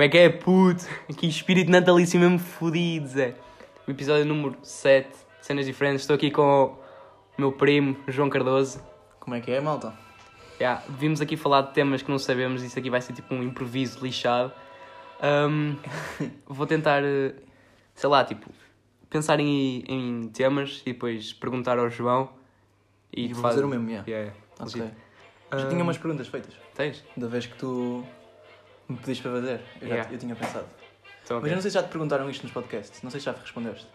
Como é que é, puto? Aqui espírito natalício mesmo fodido, Zé. O episódio número 7, cenas diferentes. Estou aqui com o meu primo, João Cardoso. Como é que é, malta? Yeah, vimos aqui falar de temas que não sabemos. Isso aqui vai ser tipo um improviso lixado. Ahm, vou tentar, eh, sei lá, tipo, pensar em, em temas e depois perguntar ao João. E tu vou fazes- fazer o mesmo, yeah. Yeah, legit. Já Ah, tinha umas perguntas feitas. Tens? Da vez que tu me pediste para fazer. Eu, já, Yeah. eu tinha pensado. Então, Mas eu não sei se já te perguntaram isto nos podcasts. Não sei se já respondeste.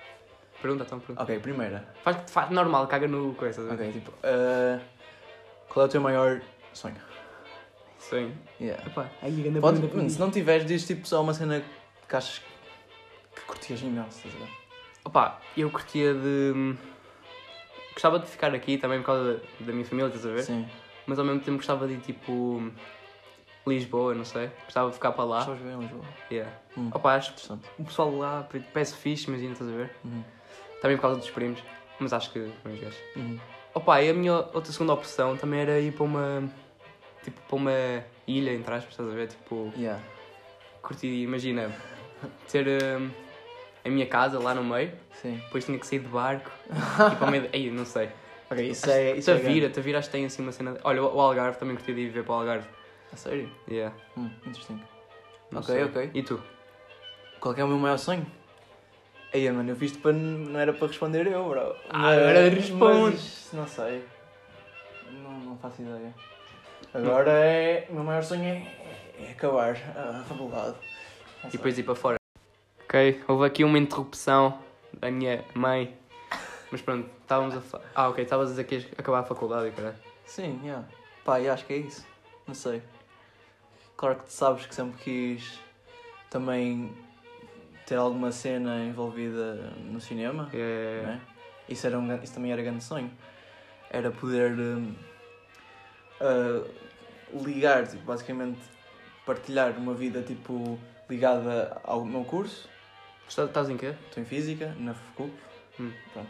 Pergunta, então, pergunta. Ok, primeira. Faz, faz normal, caga no coisa. Ok, tipo... ah, qual é o teu maior sonho? Sim. Yeah. Epá, aí, grande Pode, pergunta, mano, se não tiveres, diz tipo só uma cena que achas que curtias imenso, estás a ver? Opa, eu curtia de. Gostava de ficar aqui também por causa da, da minha família, estás a ver? Sim. Mas ao mesmo tempo gostava de ir tipo. Lisboa, não sei. Gostava de ficar para lá. Gostavas de ver em Lisboa. Yeah. Hum. Opa, acho Interessante. o pessoal lá parece fixe, imagina, estás a ver? Uhum. Também por causa dos primos. Mas acho que. Vamos ver. Uhum. Opa, e a minha outra segunda opção também era ir para uma. Tipo, para uma ilha, entre aspas, estás a ver? Tipo, Yeah. curtir, imagina, ter hum, a minha casa lá no meio. Sim. Depois tinha que sair de barco e para o meio. Ei, não sei. Ok, isso é... Isso é Tavira, grande. Tavira acho que tem assim uma cena. Olha, o Algarve também curti de ir ver para o Algarve. A sério? Yeah. Hum, interessante. não Ok, sei. ok. E tu? Qual é o meu maior sonho? Aí, mano, eu fiz-te para. Não era para responder eu, bro. Ah, agora responde. mas Não sei. Não, não faço ideia. Agora é. O meu maior sonho é, é acabar a faculdade. E sei. depois ir para fora. Ok, houve aqui uma interrupção da minha mãe. Mas pronto, estávamos a fa... Ah, ok, estavas a dizer que ias acabar a faculdade, caralho. Sim, yeah. Pá, e acho que é isso. Não sei. Claro que tu sabes que sempre quis também ter alguma cena envolvida no cinema. É... não é? Isso, era um, isso também era grande sonho. Era poder ah, ligar, tipo, basicamente partilhar uma vida tipo ligada ao meu curso. Estás- em quê? Estou em Física, na FCUP. Hum. Pronto.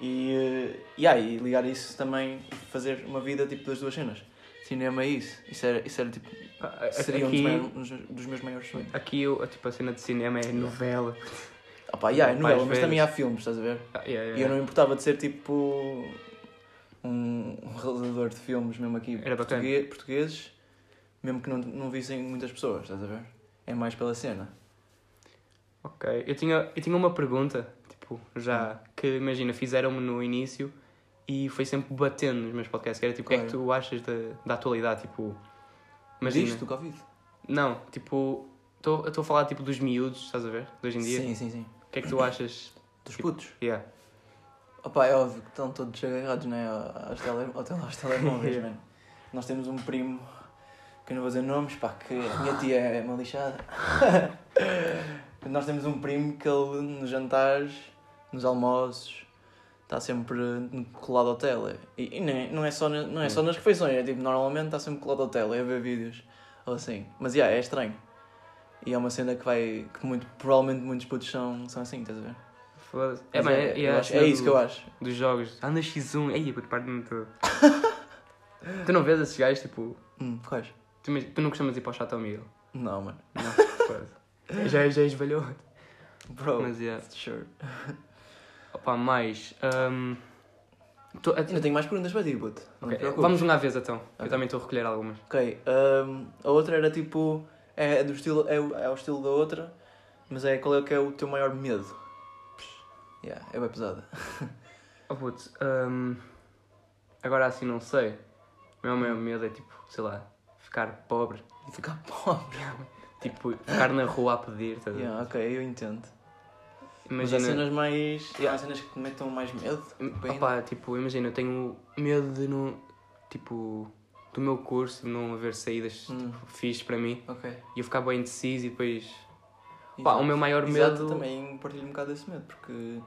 E, eh, e aí, ligar isso também e fazer uma vida tipo das duas cenas. Cinema e isso. Isso era, isso era tipo. Seria um dos, aqui, maiores- um dos- meus maiores sonhos. aqui eu, tipo, a cena de cinema é novela. Ah pá, yeah, é novela, mas também há filmes, estás a ver? Ah, yeah, yeah. E eu não me importava de ser tipo um, um realizador de filmes mesmo aqui Era portugueses, mesmo que não, não vissem muitas pessoas, estás a ver? É mais pela cena. Ok, eu tinha, eu tinha uma pergunta, tipo, já, que imagina, fizeram-me no início e foi sempre batendo nos meus podcasts, que era tipo, o que é que Claro. tu achas da, da atualidade, tipo... Mas Imagina, isto, do Covid? não, tipo, estou a falar tipo dos miúdos, estás a ver, de hoje em dia, Sim, sim, sim. o que é que tu achas? Dos putos. Yeah. Opa, é óbvio que estão todos agarrados, né? Aos, tele, ao tele, aos telemóveis, Yeah. mano. Nós temos um primo, que eu não vou dizer nomes, pá, que a minha tia é uma lixada. Nós temos um primo que ele, nos jantares, nos almoços, está sempre colado ao tele. E, e nem, não, é só, na- não é só nas refeições, é tipo, normalmente está sempre colado ao tele, a ver vídeos, ou assim. Mas, yeah, é estranho. E é uma cena que vai, que muito, provavelmente muitos putos são, são assim, estás a ver? Foda-se. É, Mas é, é, acho- cena é isso do- que eu acho. Dos jogos, anda X1, ei, puto, parte-me tudo. tu não vês esses gajos, tipo, Hum, quais? tu, tu não costumas ir para o Chateau Miguel? Não, mano. Não, foda-se. já, já esvalhou. Bro, Mas, yeah. sure. Opa, mais. hum, tô- Ainda tenho mais perguntas para ti, puto. Não ok, te preocupes. Vamos uma vez então. Eu Ok. também estou a recolher algumas. Ok, hum, a outra era tipo. É, do estilo, é, o- é o estilo da outra, mas é qual é que é o teu maior medo? Yeah, é bem pesada. Oh putz, hum, agora assim não sei. O meu maior medo é tipo, sei lá, ficar pobre. Ficar pobre. Tipo, ficar na rua a pedir. Tá? Yeah, ok, eu entendo. Mas Imagina. há cenas mais. Há cenas que te metam mais medo. Bem- Opa, tipo, imagina, eu tenho medo de não. Tipo. do meu curso, de não haver saídas Hum. tipo, fixe para mim, Ok. e eu ficar bem indeciso e depois. Pá, o meu maior Exato, medo- também partilho um bocado desse medo, porque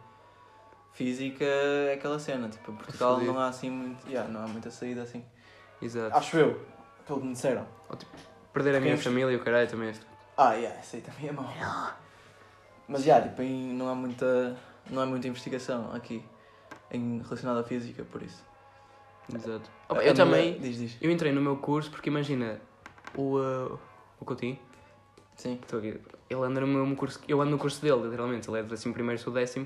física é aquela cena, tipo, em Portugal não há assim muito, yeah, não há muita saída assim. Exato. Acho eu, pelo que me disseram. Perder a minha Porque- família e o caralho também é. Ah, yeah, isso aí também é mau. Mas já, tipo, em- não há muita, não há muita investigação aqui em relacionada à física, por isso. Exato. Opa, a eu também. Diz, diz. Eu entrei no meu curso porque imagina, o, uh, o Coutinho, Sim. estou aqui, ele anda no meu curso, eu ando no curso dele, literalmente, ele é do décimo primeiro, sou décimo,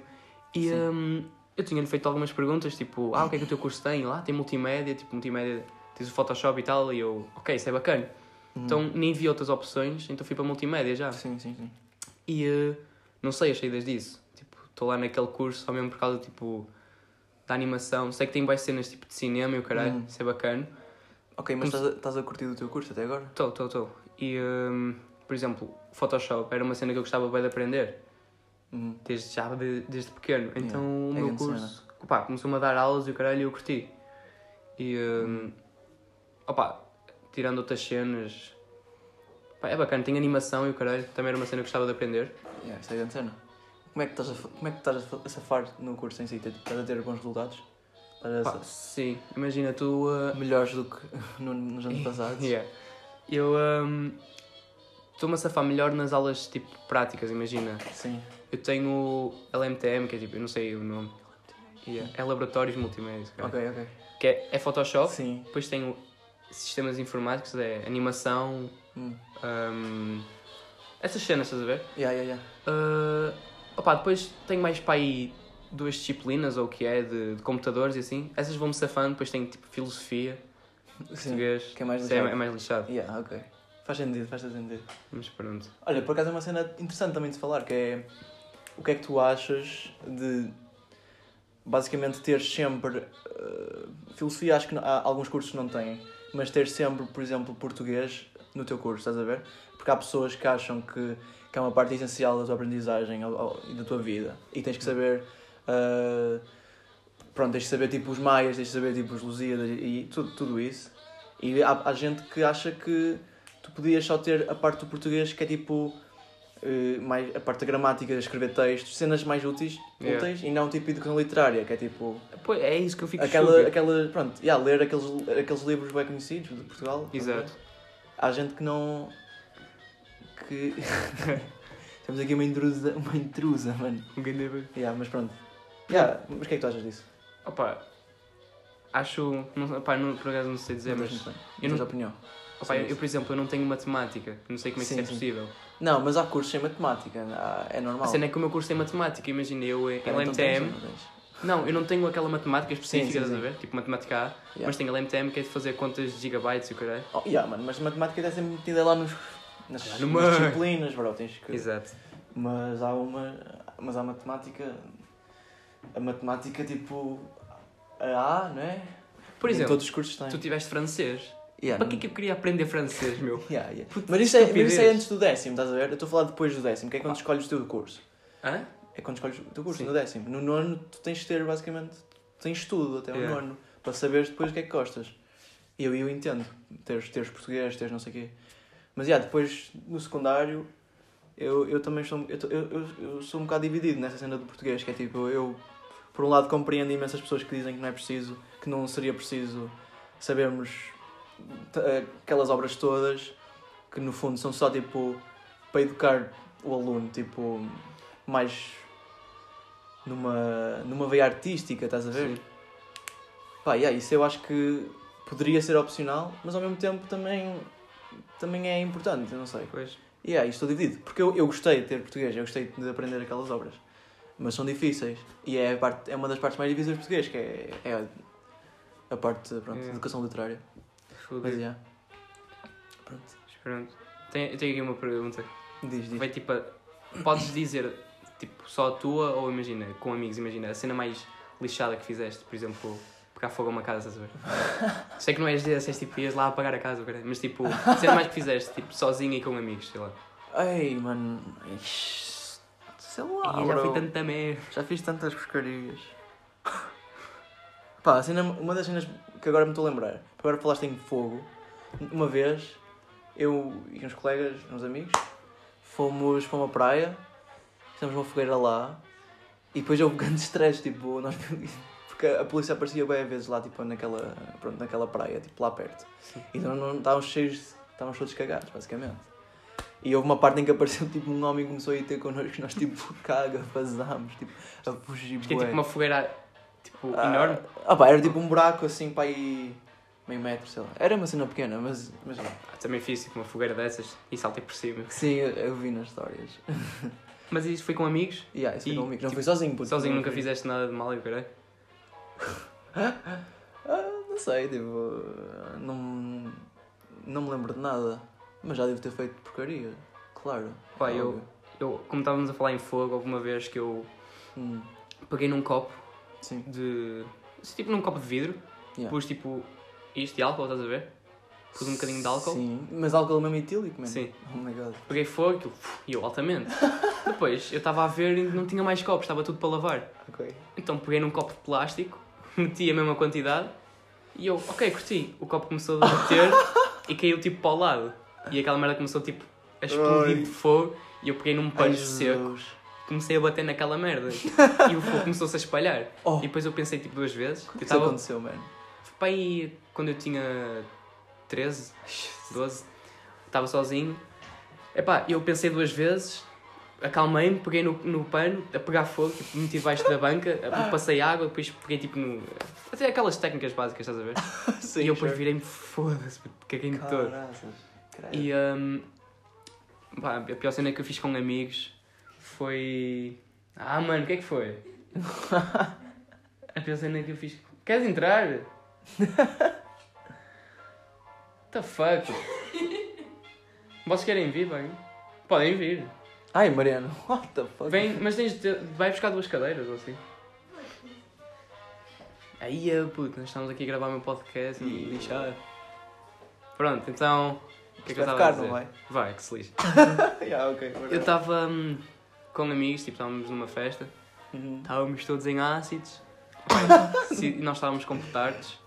e um, eu tinha-lhe feito algumas perguntas, tipo, ah, o que é que o teu curso tem? Lá tem multimédia, tipo, multimédia, tens o Photoshop e tal, e eu, ok, isso é bacana. Uhum. Então nem vi outras opções, então fui para multimédia já. Sim, sim, sim. E uh, não sei as saídas disso. Tipo, estou lá naquele curso só mesmo por causa tipo, da animação. Sei que tem mais cenas tipo de cinema e o caralho, Uhum. isso é bacana. Ok, mas Como estás a, estás a curtir o teu curso até agora? Estou, estou, estou. E, um, por exemplo, Photoshop era uma cena que eu gostava bem de aprender, Uhum. desde já, de- desde pequeno. Então o é meu grande curso, opá, começou-me a dar aulas e o caralho eu curti. E, um, opá, tirando outras cenas, pá, é bacana, tem animação e o caralho, também era uma cena que gostava de aprender. Yeah, isso é grande cena. Como é que estás a, como é que estás a fa- a safar no curso em si? Estás a ter bons resultados? Estás a Pá, sim, imagina, tu... uh, melhores do que no- nos anos passados? Yeah. Eu um, estou-me a safar melhor nas aulas tipo práticas, imagina. Sim. Eu tenho LMTM, que é tipo, eu não sei o nome. Yeah. É Laboratórios Multimédia. Ok, ok. Que é, é Photoshop, Sim. depois tenho Sistemas Informáticos, é animação, Hum. um, essas cenas, estás a ver? Yeah, yeah, yeah. Uh, opá, depois tenho mais para aí duas disciplinas, ou o que é, de, de computadores e assim. Essas vão-me safando, depois tenho tipo filosofia, Sim. português. Que é mais é, lixado. é mais lixado. Yeah, ok. Faz sentido, faz sentido. Mas pronto. Olha, por acaso é uma cena interessante também de falar, que é o que é que tu achas de basicamente ter sempre eh, filosofia acho que não- há, alguns cursos não têm, mas ter sempre, por exemplo, português no teu curso, estás a ver? Porque há pessoas que acham que, que é uma parte essencial da tua aprendizagem e da tua vida e tens que saber eh, pronto, tens de saber tipo os maias, tens de saber tipo os Lusíadas e, tudo, tudo isso. E há, há gente que acha que tu podias só ter a parte do português que é tipo eh, mais a parte da gramática, escrever textos, cenas mais úteis, Yeah. úteis e não tipo educação literária, que é tipo Pois, é isso que eu fico aquela, aquela pronto, yeah, ler aqueles, aqueles livros bem conhecidos de Portugal. Exato. Há gente que não. que. Temos aqui uma intrusa, uma intrusa, mano. Um grande- Yeah, mas pronto. Yeah, mas o que é que tu achas disso? Opa, acho. Não, opa, não, por acaso não sei dizer, Não mas. bem. eu não- opinião. Opa, eu, eu, por exemplo, eu não tenho matemática. Não sei como é que Sim, isso é sim. possível. Não, mas há cursos sem matemática, é normal. A cena é que o meu curso tem matemática. Imagina, eu em então LMTM. Não eu não tenho aquela matemática específica, estás a ver? Tipo matemática A. Yeah. Mas tenho LMTM que é de fazer contas de gigabytes e o caralho. Oh, yeah, mano, mas matemática está sempre metida lá nos, nas, Lá no nas disciplinas, bro, tens que... Exato. Mas há uma... Mas há matemática... A matemática, tipo... A A, não é? Por Em exemplo, todos os cursos têm. tu tiveste francês. Yeah, Para que é que eu queria aprender francês, meu? Yeah, yeah. Puta, Mas, isso é, mas isso é antes do décimo, estás a ver? Eu estou a falar depois do décimo, que é quando Ah. escolhes o teu curso. Hã? É quando escolhes o teu curso, Sim. no décimo. No nono, tu tens de ter, basicamente, tens estudo até o Yeah. nono, para saberes depois o que é que gostas. E eu, eu entendo, teres, teres português, teres não sei o quê. Mas, yeah, depois, no secundário, eu, eu também sou, eu, eu, eu, sou um bocado dividido nessa cena do português, que é tipo, eu, por um lado, compreendo imensas pessoas que dizem que não é preciso, que não seria preciso sabermos aquelas obras todas, que no fundo são só, tipo, para educar o aluno, tipo, mais numa, numa veia artística, estás a ver? Sim. Pá, yeah, isso eu acho que poderia ser opcional, mas ao mesmo tempo também, também é importante, eu não sei. Pois. E yeah, estou dividido, porque eu, eu gostei de ter português, eu gostei de aprender aquelas obras, mas são difíceis. E é, parte, é uma das partes mais difíceis do português, que é, é a, parte pronto, É. educação literária. Mas yeah. Pronto, Pronto. Tenho, tenho aqui uma pergunta. diz, diz. Vai tipo. a- Podes dizer tipo só a tua ou imagina, com amigos, imagina, a cena mais lixada que fizeste, por exemplo, pegar fogo a uma casa, estás a ver? Sei que não és desse, és tipo, ias lá apagar a casa, mas tipo, a cena mais que fizeste, tipo, sozinho e com amigos, sei lá. Ei, mano. Sei lá, e já bro. fui tanta merda. Já fiz tantas porcarias. Pá, cena, uma das cenas que agora me estou a lembrar, agora falaste em fogo, uma vez eu e uns colegas, uns amigos, fomos para uma praia, fizemos uma fogueira lá e depois houve grande stress, tipo, nós, porque a polícia aparecia bem às vezes lá, tipo, naquela, pronto, naquela praia, tipo, lá perto. E nós não estávamos cheios, estávamos todos cagados, basicamente. E houve uma parte em que apareceu tipo um homem e começou a ir ter connosco e nós tipo caga, vazámos, tipo, a fugir Porque é tipo uma fogueira tipo, Ah, enorme. Ah pá, era tipo um buraco assim para aí meio metro, sei lá. Era uma cena pequena, mas, mas Ah, Também fiz tipo, uma fogueira dessas e saltei por cima. sim, eu, eu vi nas histórias. Mas isso foi com amigos? E yeah, isso foi E, comigo. Não tipo, fui sozinho, puto. Sozinho nunca fui. fizeste nada de mal e o caralho? Ah, não sei, tipo, não, não me lembro de nada. Mas já devo ter feito porcaria, claro. Pá, eu-. Eu, como estávamos a falar em fogo, houve uma vez que eu Hum, peguei num copo sim. de. Tipo num copo de vidro, Yeah. pus tipo isto de álcool, estás a ver? Pus um bocadinho de álcool. Sim, mas álcool mesmo etílico, mano. Sim. Oh my god. Peguei fogo aquilo, e eu altamente. Depois eu estava a ver e não tinha mais copos, estava tudo para lavar. Ok. Então peguei num copo de plástico, meti a mesma quantidade e eu, ok, curti. O copo começou a bater e caiu tipo para o lado. E aquela merda começou tipo a explodir de fogo e eu peguei num pano seco. Comecei a bater naquela merda e o fogo começou-se a espalhar. Oh, E depois eu pensei tipo duas vezes. o que isso estava aconteceu, mano? para aí quando eu tinha 13, 12, estava sozinho. Epá, eu pensei duas vezes, acalmei-me, peguei no, no pano, a pegar fogo, tipo, meti debaixo da banca, a- passei água, depois peguei tipo no. Até aquelas técnicas básicas, estás a ver? Sim, e eu depois sure. virei-me, foda-se, caguei-me todo. E hum, pá, a pior cena que eu fiz com amigos foi. Ah, mano, o que é que foi? a pior cena que eu fiz. Queres entrar? the fuck? Vocês querem vir, bem? Podem vir. Ai, Mariano, what the fuck? Vem, mas tens de, vai buscar duas cadeiras ou assim. Aí, puto, nós estamos aqui a gravar o meu podcast e lixar. Pronto, então. O que é que eu vai estava a ficar, dizer? não vai? Vai, que se lixe. yeah, ok. Eu estava hum, com amigos, tipo, estávamos numa festa, Uhum. estávamos todos em ácidos, e nós estávamos com petardos,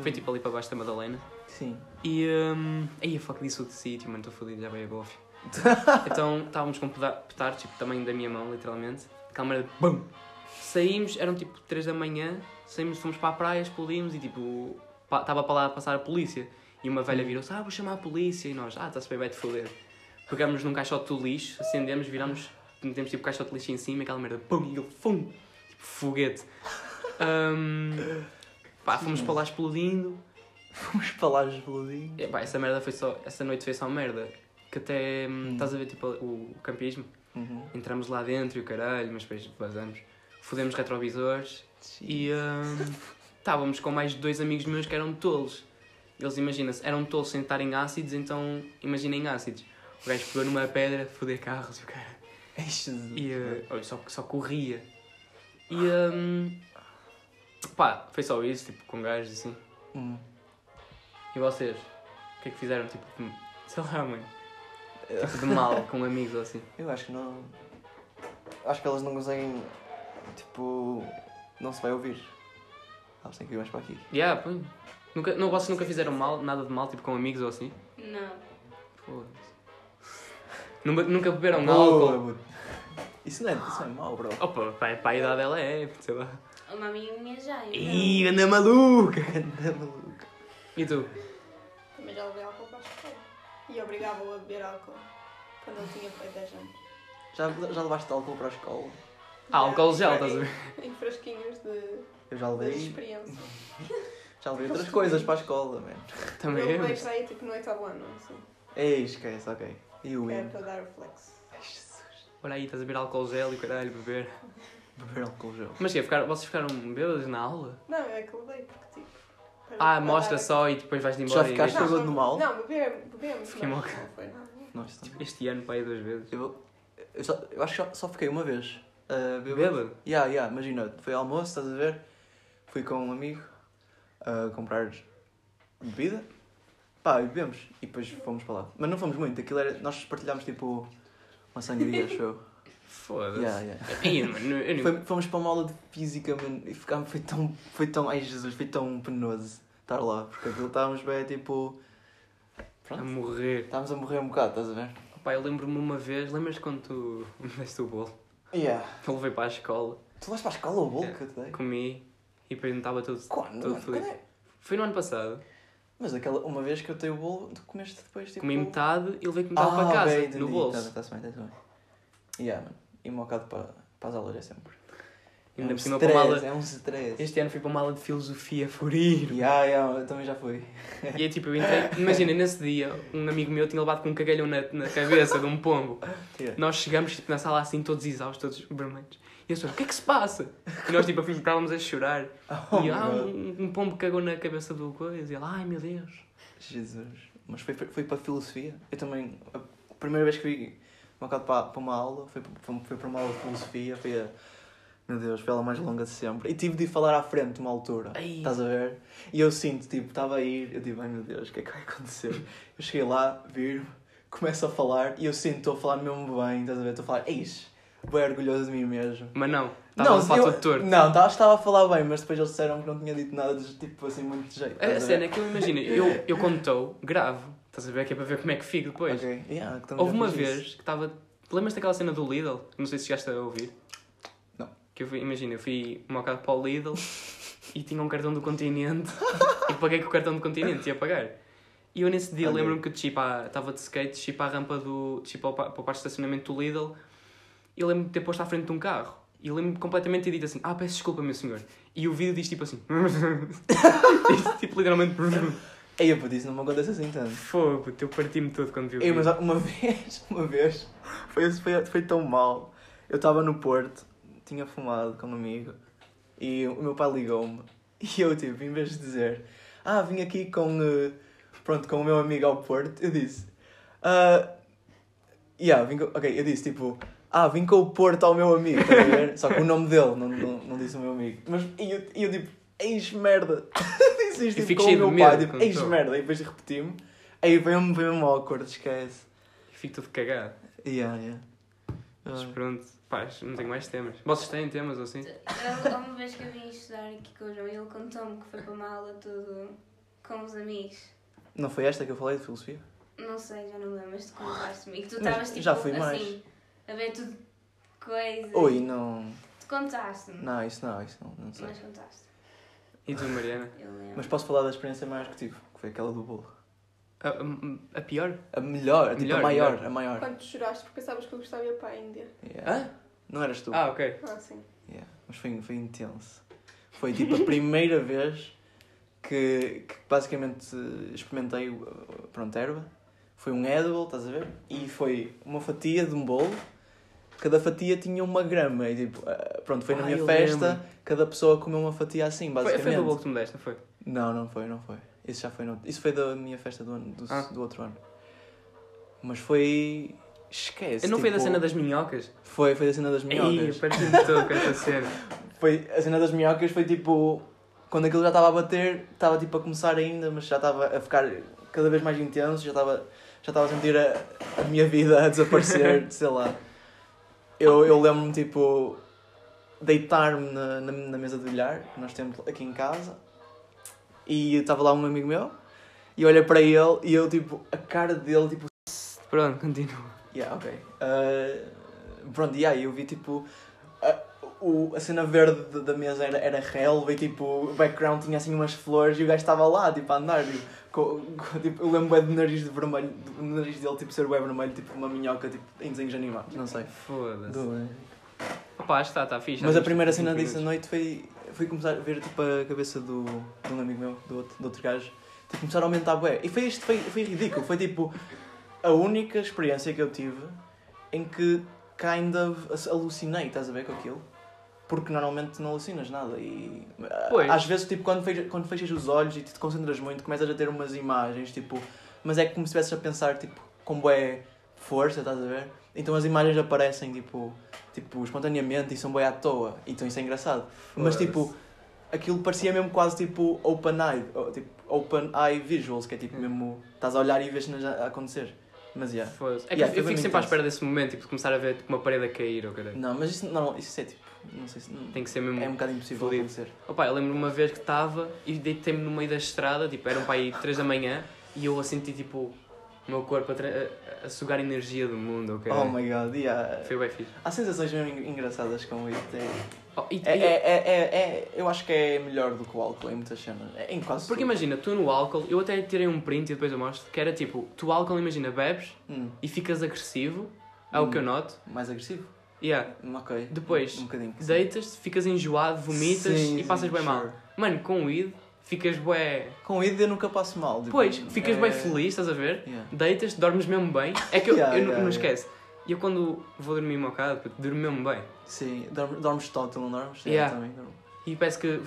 foi tipo ali para baixo da Madalena, Sim. e hum, aí a fuck disse outro sítio, mano, estou fodido, já veio a golfe. então estávamos com petardos, tipo, tamanho da minha mão, literalmente, câmara de BUM! Saímos, eram tipo 3 da manhã, saímos, fomos para a praia, explodimos e tipo, estava para lá a passar a polícia. E uma velha virou-se, ah, vou chamar a polícia. E nós, ah, está-se bem, vai-te foder. Pegámos num caixote do lixo, acendemos, viramos, metemos tipo caixote de lixo em cima, aquela merda, pum, e ele, fum, tipo foguete. Ahm, pá, fomos para lá explodindo. Fomos para lá explodindo. E, pá, essa merda foi só, essa noite foi só merda. Que até, hum, Hum. estás a ver tipo o, o campismo? Uhum. Entramos lá dentro e o caralho, mas depois vazamos. Fodemos retrovisores e hum, estávamos com mais dois amigos meus que eram tolos. Eles, imagina-se, eram tolos sem ácidos, então imaginem ácidos. O gajo pegou numa pedra, foder carros e o cara. E uh, só, só corria. E hum, pá, foi só isso, tipo, com gajos assim. Hum. E vocês? O que é que fizeram? Tipo, de- sei lá, mano. Tipo de mal com amigos ou assim. Eu acho que não. Acho que elas não conseguem. Tipo. Não se vai ouvir. Elas têm que ir mais para aqui. Yeah, pô. Nunca, não, vocês nunca fizeram mal, nada de mal, tipo com amigos ou assim? Não. Foda-se. Nunca, nunca beberam álcool? puto. Isso não é, isso é mau, bro. Opa, para, para a idade ela é, sei lá. Uma amiga minha já. Ih, anda maluca! Anda maluco. E tu? E obrigava-o a beber álcool quando ele tinha feito 10 anos. Já, já levaste álcool para a escola? Ah, álcool gel, estás a ver? Em frasquinhos de, Eu já de levei. experiência. Já levei outras coisas para a escola, man. Também eu é. para aí tipo no oitavo ano, assim. Ei, esquece, ok. E o era Win? para dar o flex. Ai, Jesus. Olha aí, estás a beber álcool gel e caralho, beber. Beber álcool gel. Mas que ficaram, vocês ficaram bêbados na aula? Não, é que levei porque tipo. Ah, mostra só e depois vais-te Já embora. e ficaste bêbado no mal? Não, beber, bebemos, Fiquei mal. não foi nada. Nossa, Este ano, para aí, duas vezes. eu, eu, só, eu acho que só, só fiquei uma vez. Uh, Bêbado? Yeah, yeah, imagina, foi almoço, estás a ver? Fui com um amigo a comprar bebida. Pá, e bebemos. E depois fomos para lá. Mas não fomos muito, aquilo era. Nós partilhámos tipo uma sangria, show. Foda-se. Yeah, yeah. Ei, mano, eu Foi- fomos para uma aula de física, mano, e ficámos, foi tão, foi tão, ai Jesus, foi tão penoso estar lá, porque aquilo estávamos bem, tipo, a pronto, morrer. estávamos a morrer um bocado, estás a ver? Pá, eu lembro-me uma vez, lembras quando tu me deste o bolo? Yeah. Eu levei para a escola, Tu vais para a escola o bolo Yeah. que eu te dei? comi e depois não estava tudo. Quando? Feliz. Quando é? Foi no ano passado. Mas aquela, uma vez que eu dei o bolo, tu comeste depois, tipo... Comi metade e levei metade ah, para casa, ok, no entendi. bolso. Tá, tá-se bem, tá-se bem. Yeah, mano. E um bocado para, para as aulas é sempre. E ainda é um por cima para uma aula. stress, é um stress. Este ano fui para uma aula de filosofia furir. Yeah, yeah, eu também já fui. E aí tipo, eu entrei. Imagina, nesse dia, um amigo meu tinha levado com um cagalhão na, na cabeça de um pombo. Yeah. Nós chegamos tipo, na sala assim, todos exaustos, todos vermelhos. E eu só, o que é que se passa? E nós tipo, estávamos a chorar. Oh, e ah, um, um pombo cagou na cabeça do coisa. E ele, ai meu Deus. Jesus. Mas foi, foi para filosofia. Eu também, a primeira vez que fui um bocado para, para uma aula, foi, foi, foi para uma aula de filosofia, foi a, meu Deus, foi a aula mais longa de sempre. E tive de ir falar à frente uma altura, Ai. estás a ver? E eu sinto, tipo, estava a ir, eu digo, ai meu Deus, o que é que vai acontecer? Eu cheguei lá, viro, começo a falar e eu sinto, estou a falar mesmo bem, estás a ver? Estou a falar, eis, bem orgulhoso de mim mesmo. Mas não, estava a falar eu- torto. Não, tava- estava a falar bem, mas depois eles disseram que não tinha dito nada de tipo assim muito de jeito. A estás a cena é que eu imagino, eu, eu quando estou, gravo. Estás a ver que é para ver como é que fico depois. Ok, yeah, Houve uma vez isso. que estava. Lembras daquela cena do Lidl? Não sei se chegaste a ouvir. Não. Que eu fui, imagina, eu fui um bocado para o Lidl e tinha um cartão do continente e paguei com o cartão do continente, ia pagar. E eu nesse dia Ok. lembro-me que estava de skate, desci para a rampa do. desci para o, parque de estacionamento do Lidl e lembro-me de ter posto à frente de um carro. E lembro-me completamente de ter dito assim: Ah, peço desculpa, meu senhor. E o vídeo diz tipo assim: Diz tipo literalmente. Ei, isso não me acontece assim tanto. Fogo, eu parti-me todo quando vi o Ei, mas uma vez, uma vez, foi, foi, foi tão mal. Eu estava no Porto, tinha fumado com um amigo e o meu pai ligou-me e eu, tipo, em vez de dizer, ah, vim aqui com, eh, pronto, com o meu amigo ao Porto, eu disse, ah, yeah, vim com, ok, eu disse, tipo, ah, vim com o Porto ao meu amigo, ver? Só que o nome dele, não, não, não disse o meu amigo. Mas, e eu, e eu tipo, eis merda. disse isto tipo, fico com o meu medo pai, tipo, eis merda. E depois repeti-me. Aí foi mesmo awkward, esquece. Fico todo cagado. Yeah, yeah. Mas Ah. pronto, pá, não tenho mais temas. Vocês têm temas ou assim? Eu, uma vez que eu vim estudar aqui com o João, ele contou-me que foi para uma aula tudo com os amigos. Não foi esta que eu falei de filosofia? Não sei, já não lembro, mas tu contaste-me. E que tu estavas tipo já fui assim, mais. a ver tudo coisas. Oi, não. Tu contaste-me. Não, isso não, isso não, não sei. Mas contaste. E tu, Mariana? Mas posso falar da experiência maior que tive, que foi aquela do bolo. A, a- a pior? A melhor, tipo, Melhor, a maior, melhor. a maior. Quando tu choraste porque pensavas que eu gostava de ir para a Índia. Yeah. Não eras tu. Ah, ok. Ah, sim. Yeah, Mas foi, foi intenso. Foi tipo a primeira vez que, que basicamente experimentei pronto, erva. Foi um edible, estás a ver? E foi uma fatia de um bolo. Cada fatia tinha uma grama. E tipo, eh, pronto, foi na Ah, minha eu festa. lembro. Cada pessoa comeu uma fatia assim, Foi, basicamente. foi do bolo que tu me deste, não foi? Não, não foi, não foi. Isso já foi no... Isso foi da minha festa do, ano, do, Ah. do outro ano. Mas foi. Esquece. Eu não foi da tipo, cena das minhocas? Foi, foi da cena das minhocas. todo com essa cena. Foi, a cena das minhocas foi tipo. Quando aquilo já estava a bater, estava tipo a começar ainda, mas já estava a ficar cada vez mais intenso, já estava, já estava a sentir a, a minha vida a desaparecer, sei lá. Eu, eu lembro-me tipo deitar-me na, na, na mesa de bilhar, que nós temos aqui em casa, e estava lá um amigo meu, e olhei para ele e eu tipo, a cara dele tipo Pronto, continua. Yeah, ok. Uh, pronto, yeah, eu vi tipo. A, o, a cena verde da- mesa era, era relva e tipo o background tinha assim umas flores e o gajo estava lá, tipo, a andar. Tipo, com, com- tipo, eu lembro do nariz de vermelho, do nariz dele tipo ser bem vermelho, tipo uma minhoca tipo, em desenhos animados, não sei. Foda-se. Opa, está, está fixe. Mas a primeira cena disso à noite foi, foi começar a ver tipo, a cabeça do, de um amigo meu, do outro, do outro gajo, tipo, começar a aumentar bué. E foi isto, foi, foi ridículo. Foi tipo a única experiência que eu tive em que kind of alucinei, estás a ver com aquilo? Porque normalmente não alucinas nada e Pois. às vezes tipo quando fechas, quando fechas os olhos e te concentras muito começas a ter umas imagens tipo mas é como se estivesses a pensar tipo com é força, estás a ver? Então as imagens aparecem tipo, tipo espontaneamente e são bem à toa então isso é engraçado. Mas tipo aquilo parecia mesmo quase tipo open eye, tipo open eye visuals, que é tipo Hum. mesmo estás a olhar e vês a acontecer. Mas, yeah. Foda-se. É que Yeah, eu foi fico sempre à intenso. espera desse momento, tipo, de começar a ver tipo, uma parede a cair, ou caralho. Não, mas isso, não, isso é tipo, não sei se... Tem que ser mesmo. É um bocado impossível fodido. acontecer. Opa, eu lembro uma vez que estava e deitei-me no meio da estrada, tipo, eram para aí 3 da manhã e eu a sentir tipo o meu corpo a, a, sugar energia do mundo, ok? Oh my god, yeah. Foi bem fixe. Há sensações mesmo en- engraçadas com isso. É, Oh, e- é, e- é, é, é- é- eu acho que é melhor do que o álcool em muitas cenas. É, em quase Porque tudo. imagina, tu no álcool, eu até tirei um print e depois eu mostro, que era tipo, tu álcool, imagina, bebes Hum, e ficas agressivo, é o que eu Hum. noto. mais agressivo? Yeah. Hum, Ok. Depois, Um bocadinho. sim. Deitas, ficas enjoado, vomitas Sim, e passas sim, bem mal. sure. Mano, com weed, ficas bué. Com o ID eu nunca passo mal. tipo, Pois, ficas é- bem feliz, estás a ver? Yeah. Deitas, dormes mesmo bem. É que eu, Yeah, eu não- yeah, não yeah. esquece. E eu quando vou dormir uma bocado, puto, durmo mesmo bem. Sim, dormes, dormes tal, tu não dormes? Sim, Yeah. eu também dormo. E parece que.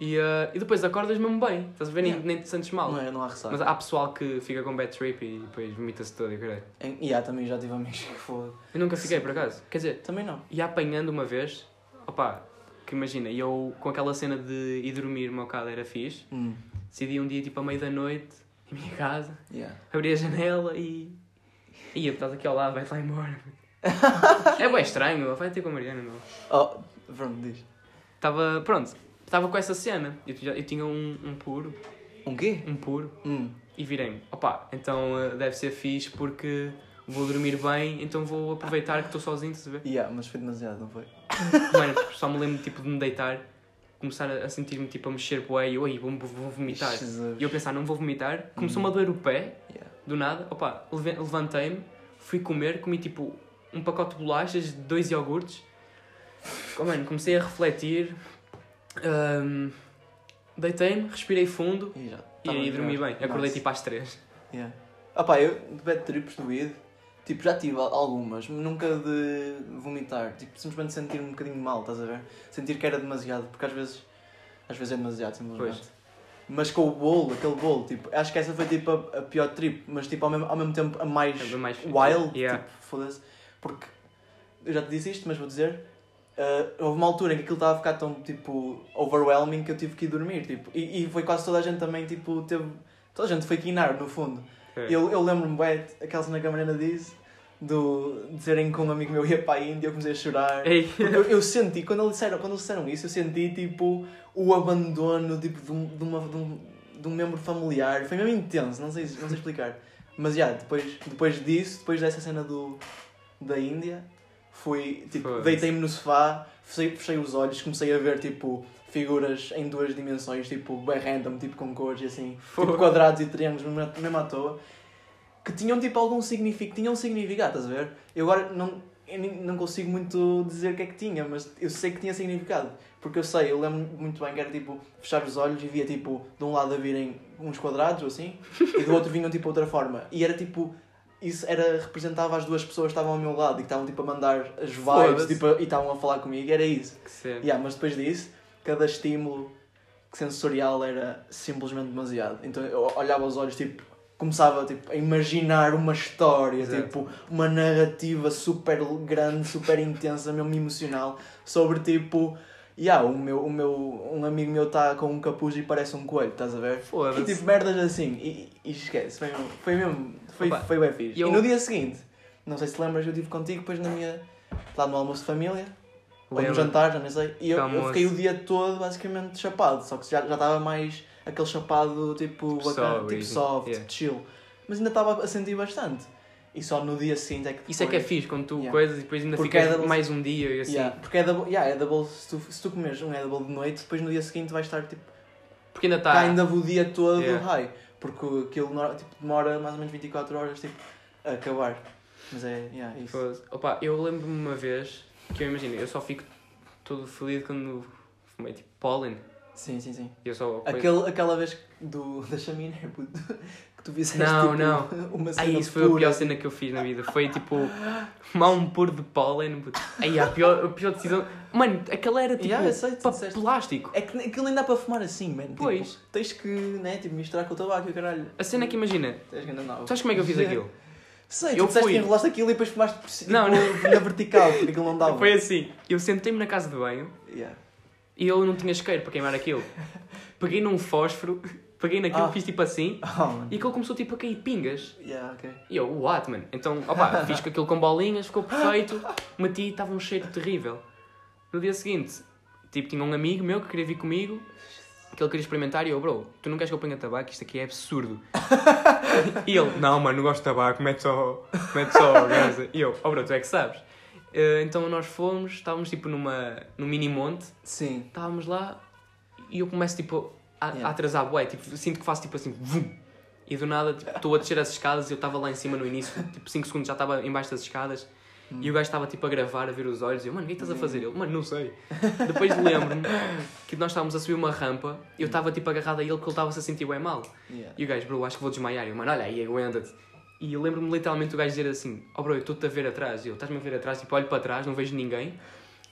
e, uh, e depois acordas mesmo bem. Estás a ver? Nem, nem te sentes mal. Não, é, não há ressaca. Mas há pessoal que fica com bad trip e depois vomita-se todo e caralho. Em- Yeah, também já tive amigos que foda. Eu nunca fiquei, por acaso. Quer dizer, Também não. ia apanhando uma vez. Opá, que imagina, eu com aquela cena de ir dormir uma bocado era fixe. Hum. Decidi um dia, tipo, à meia da noite, em minha casa, Yeah. abri a janela e. Ia, estás aqui ao lado, vai-te lá embora. é bem estranho, vai ter com a Mariana, não. Oh, pronto, diz. Estava, pronto, estava com essa cena. Eu, eu tinha um, um puro, Um quê? um puro, Hum. e virei-me. Opá, então eh, deve ser fixe porque vou dormir bem, então vou aproveitar que estou sozinho, estás a ver? Yeah, mas foi demasiado, não foi? Mano, só me lembro tipo, de me deitar, começar a, a sentir-me tipo, a mexer bué e eu, "Oi, vou, vou vomitar. Jesus. E eu pensar, não vou vomitar, começou-me a doer o pé, Yeah. do nada, leve- levantei-me, fui comer, comi tipo um pacote de bolachas, dois iogurtes. Oh, mano, comecei a refletir, hum, deitei-me, respirei fundo E já. e aí dormi bem. Acordei Nice. tipo às três. Yeah. Ah pá, eu de bad trips do weed, tipo, já tive al- algumas, mas nunca de vomitar. Tipo, simplesmente sentir um bocadinho mal, estás a ver? Sentir que era demasiado, porque às vezes, às vezes é demasiado, simplesmente. Pois. Mas com o bolo, aquele bolo, tipo, acho que essa foi tipo a, a pior trip, mas tipo, ao mesmo, ao mesmo tempo a mais, É mais- wild, Yeah. tipo, foda-se. Porque, eu já te disse isto, mas vou dizer, ah, houve uma altura em que aquilo estava a ficar tão, tipo, overwhelming que eu tive que ir dormir, tipo, e, e foi quase toda a gente também, tipo, teve, toda a gente foi quinar, no fundo. É. Eu, eu lembro-me, bem, aquela cena que a Mariana disse, do, de dizerem que um amigo meu ia para a Índia, eu comecei a chorar. Eu, eu senti, quando eles, disseram, quando eles disseram isso, eu senti tipo o abandono tipo, de, um, de, uma, de, um, de um membro familiar. Foi mesmo intenso, não sei, não sei explicar. Mas já, depois, depois disso, depois dessa cena do, da Índia, fui, tipo, deitei-me no sofá, fechei, fechei os olhos, comecei a ver tipo figuras em duas dimensões, tipo, bem random, tipo com cores e assim, tipo quadrados e triângulos, mesmo, mesmo à toa, que tinham tipo algum significado, tinham significado, estás a ver? Eu agora não, eu não consigo muito dizer o que é que tinha, mas eu sei que tinha significado. Porque eu sei, eu lembro muito bem que era tipo fechar os olhos e via tipo de um lado a virem uns quadrados ou assim e do outro vinham tipo outra forma. E era tipo. Isso era, representava as duas pessoas que estavam ao meu lado e que estavam tipo a mandar as vibes tipo, e estavam a falar comigo. Era isso. Que. Yeah, mas depois disso, cada estímulo sensorial era simplesmente demasiado. Então eu olhava aos olhos, tipo, começava tipo, a imaginar uma história, Exato. tipo, uma narrativa super grande, super intensa, mesmo emocional, sobre tipo. Yeah, o meu, o meu, um amigo meu está com um capuz e parece um coelho, estás a ver? E tipo merdas assim, e, e esquece, foi mesmo, foi mesmo, foi, Opa, foi bem fixe. eu- E no dia seguinte, não sei se lembras, eu estive contigo depois na minha, lá no almoço de família, ou no Lembro. jantar, já nem sei. E eu, eu fiquei o dia todo basicamente chapado, só que já já estava mais aquele chapado tipo, Tipo bacana, soft, tipo soft, yeah. chill. Mas ainda estava a sentir bastante. E só no dia seguinte é que Isso é que é depois- fixe, quando tu Yeah. coisas e depois ainda Porque ficas é double- mais um dia e assim. Yeah, porque é double, yeah, é double se, tu, se tu comes um edible de noite, depois no dia seguinte vais estar tipo, Porque ainda está. tá. ainda o dia todo Yeah. high. Porque aquilo tipo, demora mais ou menos 24 horas tipo, a acabar. Mas é, yeah, isso. Opa, eu lembro-me uma vez que eu imagino, eu só fico todo feliz quando fumei tipo pólen. Sim, sim, sim. Eu só. Aquele, aquela vez do, da chaminé, puto, que tu fizeste Não, tipo, não. uma cena Ai, isso foi a pura. pior cena que eu fiz na vida. Foi tipo fumar um puro de pólen. puto. Ai, a pior, a pior decisão. Mano, aquela era tipo Yeah, sei, pa- disseste. plástico. É que aquilo nem dá para fumar assim, mano. Tipo, Pois. tens que, né, tipo, misturar com o tabaco e o caralho. A cena é que imagina, Tens que andar sabes como é que eu fiz aquilo? Sei, Eu tu fui. que enrolaste aquilo e depois fumaste por cima, Não, tipo, na vertical, porque aquilo não dava. Foi assim, eu sentei-me na casa de banho Yeah. e eu não tinha isqueiro para queimar aquilo. Peguei num fósforo, Peguei naquilo, Ah. fiz tipo assim, Oh, e aquilo começou tipo a cair pingas. Yeah, ok. E eu, what, man? Então, opa, fiz com aquilo com bolinhas, ficou perfeito, meti e estava um cheiro terrível. No dia seguinte, tipo, tinha um amigo meu que queria vir comigo, que ele queria experimentar, e eu, bro, tu não queres que eu ponha tabaco? Isto aqui é absurdo. e ele, não, mano, não gosto de tabaco, mete só, mete só gás. E eu, oh, bro, tu é que sabes. Eh, então nós fomos, estávamos tipo numa, num mini monte, Sim. estávamos lá, e eu começo tipo a, Yeah. a atrasar, bué, tipo, sinto que faço tipo assim, vum, e do nada tipo, estou a descer as escadas e eu estava lá em cima no início, tipo 5 segundos já estava embaixo das escadas e o gajo estava tipo a gravar, a ver os olhos e eu, mano, o que é que estás a fazer? Ele, mano, não sei. Depois lembro-me que nós estávamos a subir uma rampa e eu estava tipo agarrado a ele porque ele estava-se a sentir bem mal. Yeah. E o gajo, bro, acho que vou desmaiar. E eu, mano, olha aí, aguenta-te. E eu lembro-me literalmente o gajo dizer assim: Oh, bro, eu estou-te a ver atrás. E eu, estás-me a ver atrás? Tipo, olho para trás, não vejo ninguém.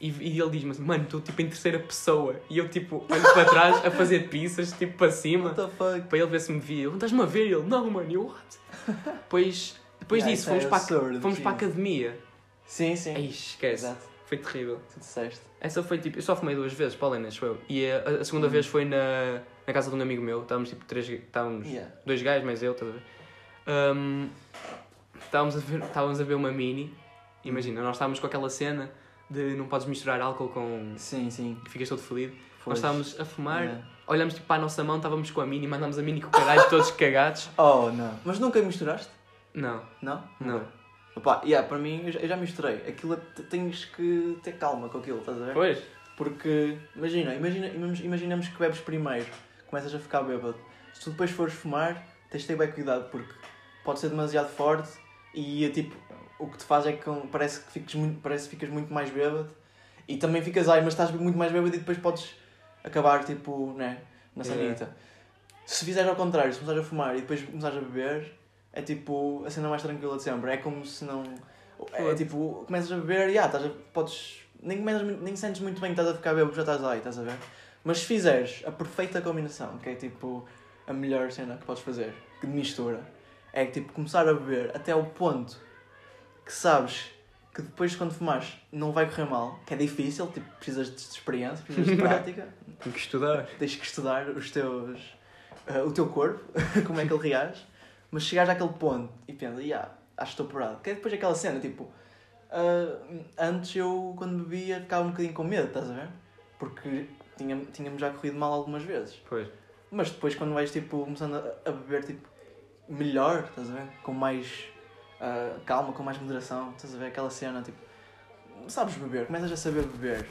E, e ele diz-me assim: Mano, estou tipo em terceira pessoa. E eu, tipo, olho para trás a fazer pizzas, tipo para cima, para ele ver se me via. Ele, estás-me a ver? Ele, não, mano, e eu, what? Depois, depois Yeah, disso, isso é fomos, para, a- absurdo, fomos para a academia. Sim, sim. Ai, esquece. Exato. Foi terrível. Tu disseste. Essa foi tipo, eu só fumei duas vezes, Paulina, acho eu. E a, a segunda vez foi na, na casa de um amigo meu. Estávamos tipo três, estávamos Yeah. dois gajos, mais eu, estás a ver? Ahm, estávamos, a ver estávamos a ver uma mini. Imagina, nós estávamos com aquela cena de não podes misturar álcool com. Sim, sim. que ficas todo fodido. Nós estávamos a fumar, Yeah. olhamos tipo para a nossa mão, estávamos com a mini, mandámos a mini com o caralho, todos cagados. Oh, não. Mas nunca misturaste? Não, Não? não. Opa, yeah, para mim, eu já, eu já misturei. Aquilo, é- tens que ter calma com aquilo, estás a ver? Pois? Porque, imagina, imagina, imagina- imaginamos que bebes primeiro, começas a ficar bêbado. Se tu depois fores fumar, tens de ter bem cuidado, porque pode ser demasiado forte e, tipo, o que te faz é que parece que fiques muito, parece que ficas muito mais bêbado e também ficas aí, mas estás muito mais bêbado e depois podes acabar, tipo, né, na sanita. Se fizeres ao contrário, se começares a fumar e depois começares a beber, é tipo a cena mais tranquila de sempre. É como se não. É tipo, começas a beber e ah, estás a, podes. Nem, começas nem sentes muito bem que estás a ficar bêbado, já estás aí, estás a ver? Mas se fizeres a perfeita combinação, que é tipo a melhor cena que podes fazer, que de mistura, é tipo começar a beber até ao ponto que sabes que depois quando fumares não vai correr mal, que é difícil, tipo, precisas de experiência, precisas de prática, Tenho que estudar. tens que estudar os teus, eh, o teu corpo, como é que ele reage, mas chegares àquele ponto e pensas, yeah, acho que estou parado. Que é depois aquela cena, tipo, ah, antes eu, quando bebia, ficava um bocadinho com medo, estás a ver? Porque tinha, tinha-me já corrido mal algumas vezes. Pois. Mas depois, quando vais, tipo, começando a, a beber, tipo, melhor, estás a ver? Com mais ah, calma, com mais moderação, estás a ver? Aquela cena, tipo, sabes beber, começas a saber beber.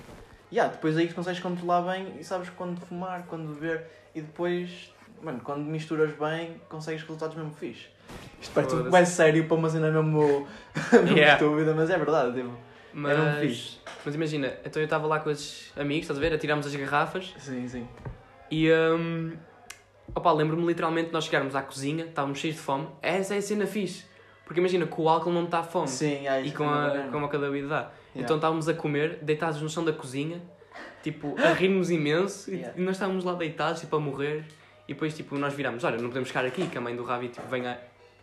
E yeah, depois aí consegues controlar bem e sabes quando fumar, quando beber. E depois, mano, quando misturas bem, consegues resultados mesmo fixe. Isto parece tudo bem sério para uma cena mesmo, mesmo Yeah. estúpida, mas é verdade, tipo. Mas, Era um fixe. mas imagina, então eu estava lá com esses amigos, estás a ver? Atirámos as garrafas Sim, sim. e. opa, lembro-me literalmente de nós chegarmos à cozinha, estávamos cheios de fome. Essa é a cena fixe. Porque imagina, com o álcool não está fome. Sim, aí, E com a, com a cada dá. Então estávamos a comer, deitados no chão da cozinha, tipo, a rir-nos imenso, e- Yeah. e nós estávamos lá deitados, tipo, a morrer, e depois, tipo, nós virámos, olha, não podemos ficar aqui, que a mãe do Ravi, tipo, vem a...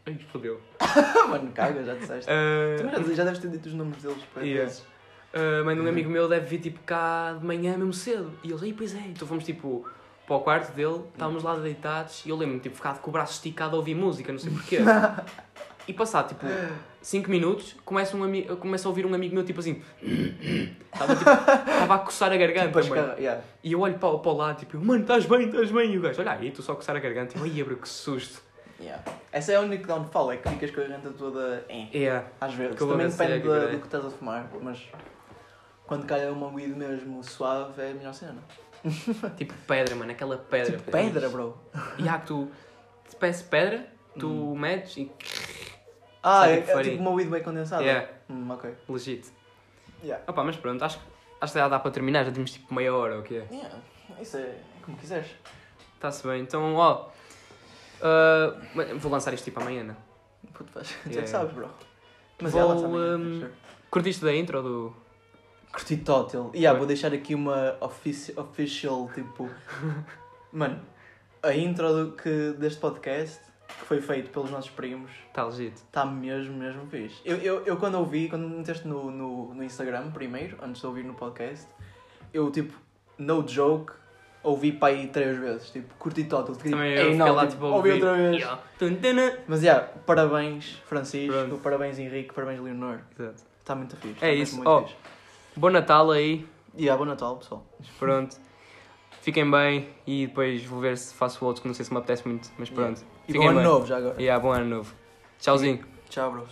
Ai, fodeu. Mano, caga, já disseste. Também já, deves ter dito os nomes deles para Yeah. vezes. a mãe de um amigo meu deve vir, tipo, cá de manhã mesmo cedo, e eles, aí, pois é, então fomos, tipo, para o quarto dele, estávamos lá deitados, e eu lembro-me, tipo, ficar com o braço esticado a ouvir música, não sei porquê. E passar, tipo, 5 minutos, começa, um ami- começa a ouvir um amigo meu, tipo assim... Estava, tipo, estava a coçar a garganta, Tipo, mano. yeah. E eu olho para, o- para o lado, tipo, mano, estás bem, estás bem. E o gajo, olha aí, estou só a coçar a garganta. E eu, bro, que susto. Yeah. Essa é a única downfall, é que ficas com a garganta toda. Eh, É, às vezes. Que Também é depende que grei. do que estás a fumar, mas quando calha uma weed mesmo suave é a melhor cena. tipo pedra, mano, aquela pedra. Tipo pedra, bro. E há que tu, te peço pedra, tu metes e Ah, é, o que é tipo uma weed bem condensada. Yeah. Hum, ok. legit. Yeah. Opa, mas pronto, acho, acho que já dá para terminar, já temos tipo meia hora, ou o quê? Yeah. Isso é como quiseres. Está-se bem, então, ó. ah, vou lançar isto tipo amanhã, não? Puto, faz. Tu é Yeah. que sabes, bro. Mas Vou, ela lança amanhã, for sure. Curtiste da intro do. Curti total. E yeah, vou deixar aqui uma offici official, tipo... Mano, a intro do, que, deste podcast, que foi feito pelos nossos primos, Está legit. está mesmo, mesmo fixe. Eu, eu, eu quando ouvi, quando meteste no, no, no Instagram primeiro, antes de ouvir no podcast, eu tipo, no joke, ouvi para aí três vezes. Tipo, curti total. Tipo, Também eu não, lá tipo, ouvi outra vez. Yeah. Mas já, parabéns Francisco, Pronto. parabéns Henrique, parabéns Leonor. Exato. Está muito fixe. É está isso. Muito Oh. fixe. Bom Natal aí. E yeah, bom Natal, pessoal. Pronto. Fiquem bem e depois vou ver se faço outro que não sei se me apetece muito, mas pronto. E Fiquem bom ano bem. novo já agora. Yeah, bom ano novo. Tchauzinho. Tchau, bros.